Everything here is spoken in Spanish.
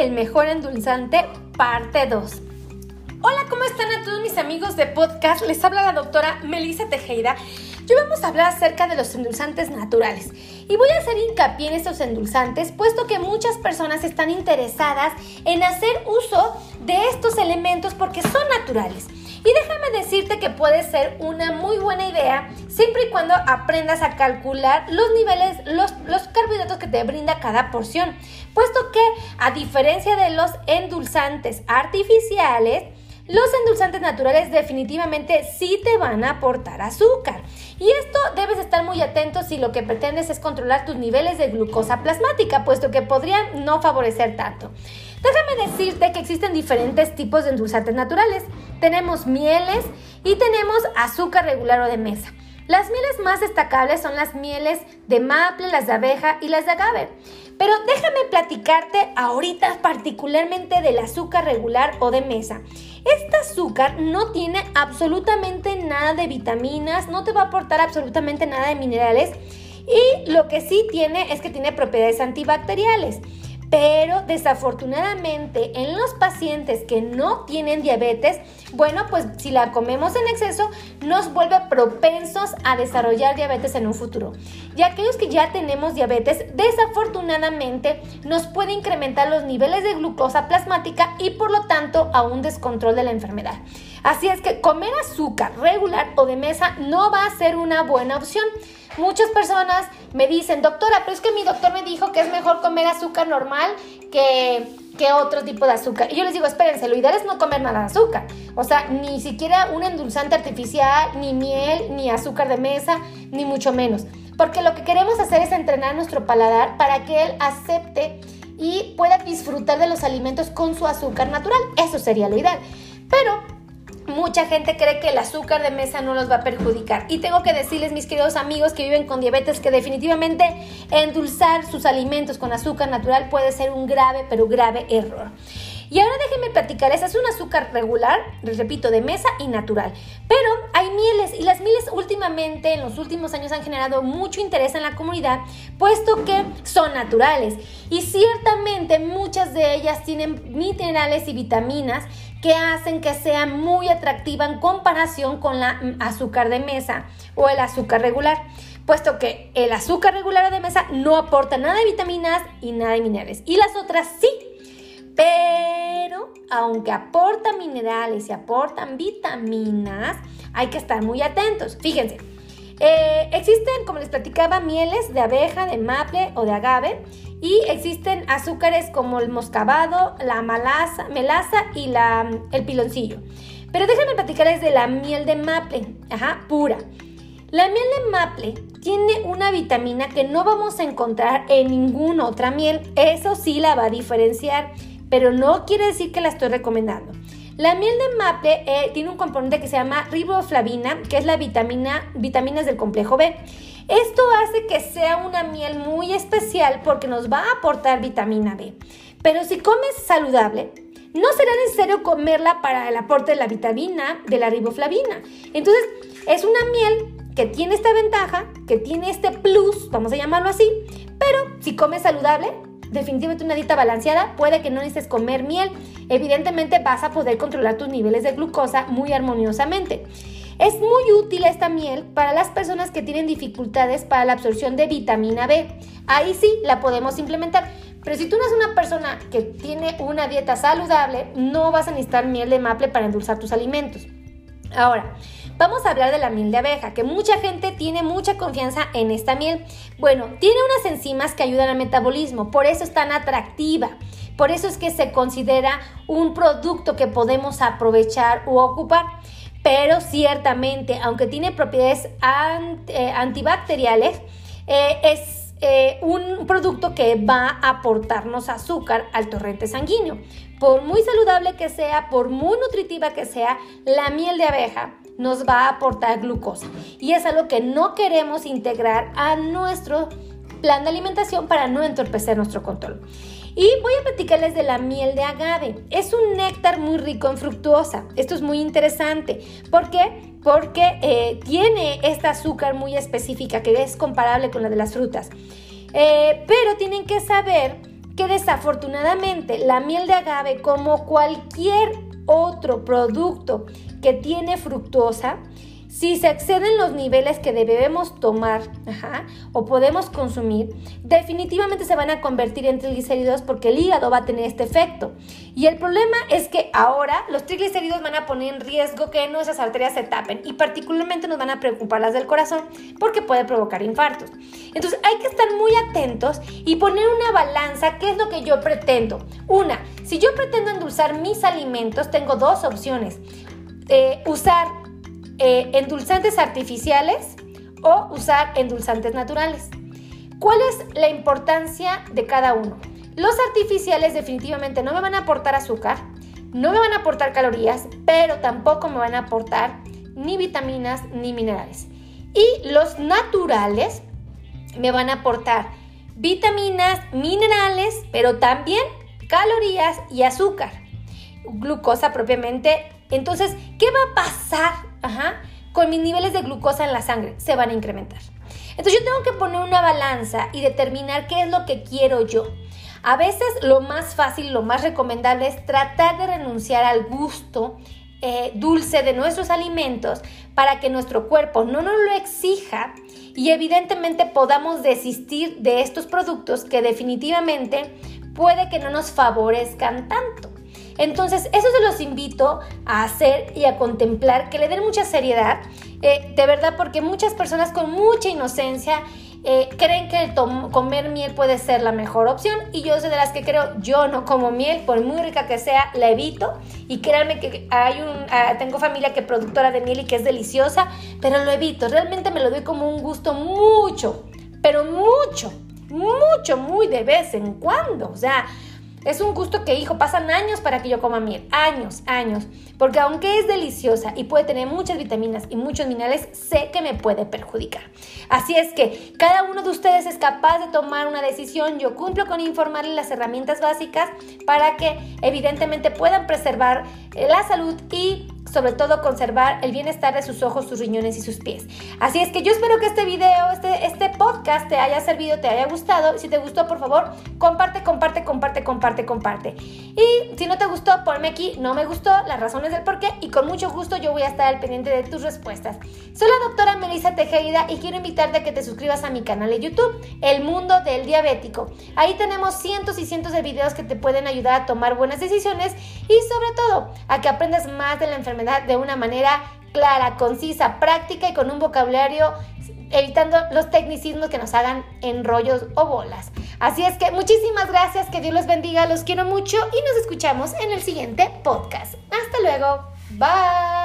el mejor endulzante, parte 2. Hola, ¿cómo están a todos mis amigos de podcast? Les habla la doctora Melissa Tejeda. Hoy vamos a hablar acerca de los endulzantes naturales. Y voy a hacer hincapié en estos endulzantes, puesto que muchas personas están interesadas en hacer uso de estos elementos porque son naturales. Y déjame decirte que puede ser una muy buena idea siempre y cuando aprendas a calcular los niveles, los, los carbohidratos que te brinda cada porción, puesto que a diferencia de los endulzantes artificiales, los endulzantes naturales definitivamente sí te van a aportar azúcar. Y esto debes estar muy atento si lo que pretendes es controlar tus niveles de glucosa plasmática, puesto que podrían no favorecer tanto. Déjame decirte que existen diferentes tipos de endulzantes naturales. Tenemos mieles y tenemos azúcar regular o de mesa. Las mieles más destacables son las mieles de maple, las de abeja y las de agave. Pero déjame platicarte ahorita particularmente del azúcar regular o de mesa. Este azúcar no tiene absolutamente nada de vitaminas, no te va a aportar absolutamente nada de minerales y lo que sí tiene es que tiene propiedades antibacteriales. Pero desafortunadamente en los pacientes que no tienen diabetes, bueno, pues si la comemos en exceso, nos vuelve propensos a desarrollar diabetes en un futuro. Y aquellos que ya tenemos diabetes, desafortunadamente nos puede incrementar los niveles de glucosa plasmática y por lo tanto a un descontrol de la enfermedad. Así es que comer azúcar regular o de mesa no va a ser una buena opción. Muchas personas me dicen, doctora, pero es que mi doctor me dijo que es mejor comer azúcar normal que, que otro tipo de azúcar. Y yo les digo, espérense, lo ideal es no comer nada de azúcar. O sea, ni siquiera un endulzante artificial, ni miel, ni azúcar de mesa, ni mucho menos. Porque lo que queremos hacer es entrenar nuestro paladar para que él acepte y pueda disfrutar de los alimentos con su azúcar natural. Eso sería lo ideal. Pero mucha gente cree que el azúcar de mesa no los va a perjudicar. Y tengo que decirles, mis queridos amigos que viven con diabetes, que definitivamente endulzar sus alimentos con azúcar natural puede ser un grave, pero grave error. Y ahora déjenme platicarles, es un azúcar regular, les repito, de mesa y natural. Pero hay mieles y las mieles últimamente, en los últimos años, han generado mucho interés en la comunidad, puesto que son naturales. Y ciertamente muchas de ellas tienen minerales y vitaminas que hacen que sea muy atractiva en comparación con la mm, azúcar de mesa o el azúcar regular, puesto que el azúcar regular de mesa no aporta nada de vitaminas y nada de minerales, y las otras sí. Pero aunque aportan minerales y aportan vitaminas, hay que estar muy atentos. Fíjense, eh, existen, como les platicaba, mieles de abeja, de maple o de agave y existen azúcares como el moscabado, la melaza y el piloncillo. Pero déjenme platicarles de la miel de maple, ajá, pura. La miel de maple tiene una vitamina que no vamos a encontrar en ninguna otra miel. Eso sí la va a diferenciar, pero no quiere decir que la estoy recomendando. La miel de maple eh, tiene un componente que se llama riboflavina, que es la vitamina, vitaminas del complejo B. Esto hace que sea una miel muy especial porque nos va a aportar vitamina B. Pero si comes saludable, no será necesario comerla para el aporte de la vitamina de la riboflavina. Entonces, es una miel que tiene esta ventaja, que tiene este plus, vamos a llamarlo así, pero si comes saludable, definitivamente una dieta balanceada, puede que no necesites comer miel. Evidentemente vas a poder controlar tus niveles de glucosa muy armoniosamente. Es muy útil esta miel para las personas que tienen dificultades para la absorción de vitamina B. Ahí sí la podemos implementar. Pero si tú no eres una persona que tiene una dieta saludable, no vas a necesitar miel de maple para endulzar tus alimentos. Ahora, vamos a hablar de la miel de abeja, que mucha gente tiene mucha confianza en esta miel. Bueno, tiene unas enzimas que ayudan al metabolismo, por eso es tan atractiva. Por eso es que se considera un producto que podemos aprovechar u ocupar. Pero ciertamente, aunque tiene propiedades eh, antibacteriales, eh, es eh, un producto que va a aportarnos azúcar al torrente sanguíneo. Por muy saludable que sea, por muy nutritiva que sea, la miel de abeja nos va a aportar glucosa. Y es algo que no queremos integrar a nuestro plan de alimentación para no entorpecer nuestro control. Y voy a platicarles de la miel de agave. Es un néctar muy rico en fructuosa. Esto es muy interesante. ¿Por qué? Porque eh, tiene esta azúcar muy específica que es comparable con la de las frutas. Eh, pero tienen que saber que desafortunadamente la miel de agave, como cualquier otro producto que tiene fructosa, si se exceden los niveles que debemos tomar o podemos consumir, definitivamente se van a convertir en triglicéridos porque el hígado va a tener este efecto. Y el problema es que ahora los triglicéridos van a poner en riesgo que nuestras arterias se tapen y particularmente nos van a preocupar las del corazón porque puede provocar infartos. Entonces hay que estar muy atentos y poner una balanza, ¿qué es lo que yo pretendo? Una, si yo pretendo endulzar mis alimentos, tengo dos opciones. Eh, usar eh, endulzantes artificiales o usar endulzantes naturales. ¿Cuál es la importancia de cada uno? Los artificiales definitivamente no me van a aportar azúcar, no me van a aportar calorías, pero tampoco me van a aportar ni vitaminas ni minerales. Y los naturales me van a aportar vitaminas, minerales, pero también calorías y azúcar. Glucosa propiamente. Entonces, ¿qué va a pasar Con mis niveles de glucosa en la sangre se van a incrementar. Entonces yo tengo que poner una balanza y determinar qué es lo que quiero yo. A veces lo más fácil, lo más recomendable es tratar de renunciar al gusto eh, dulce de nuestros alimentos para que nuestro cuerpo no nos lo exija y evidentemente podamos desistir de estos productos que definitivamente puede que no nos favorezcan tanto. Entonces, eso se los invito a hacer y a contemplar, que le den mucha seriedad, eh, de verdad, porque muchas personas con mucha inocencia eh, creen que el comer miel puede ser la mejor opción y yo soy de las que creo, yo no como miel, por muy rica que sea, la evito y créanme que hay un, ah, tengo familia que es productora de miel y que es deliciosa, pero lo evito, realmente me lo doy como un gusto mucho, pero mucho, mucho, muy de vez en cuando, o sea, es un gusto que, hijo, pasan años para que yo coma miel. Años, años. Porque aunque es deliciosa y puede tener muchas vitaminas y muchos minerales, sé que me puede perjudicar. Así es que cada uno de ustedes es capaz de tomar una decisión. Yo cumplo con informarles las herramientas básicas para que evidentemente puedan preservar eh, la salud y sobre todo conservar el bienestar de sus ojos, sus riñones y sus pies. Así es que yo espero que este video, este, este podcast te haya servido, te haya gustado. Si te gustó, por favor, comparte, comparte, comparte, comparte, comparte. Y si no te gustó, ponme aquí, no me gustó, las razones del por qué y con mucho gusto yo voy a estar al pendiente de tus respuestas. Soy la doctora Melissa Tejeda y quiero invitarte a que te suscribas a mi canal de YouTube, El Mundo del Diabético. Ahí tenemos cientos y cientos de videos que te pueden ayudar a tomar buenas decisiones y sobre todo a que aprendas más de la enfermedad de una manera clara, concisa, práctica y con un vocabulario evitando los tecnicismos que nos hagan enrollos o bolas. Así es que muchísimas gracias, que Dios los bendiga, los quiero mucho y nos escuchamos en el siguiente podcast. Hasta luego, bye.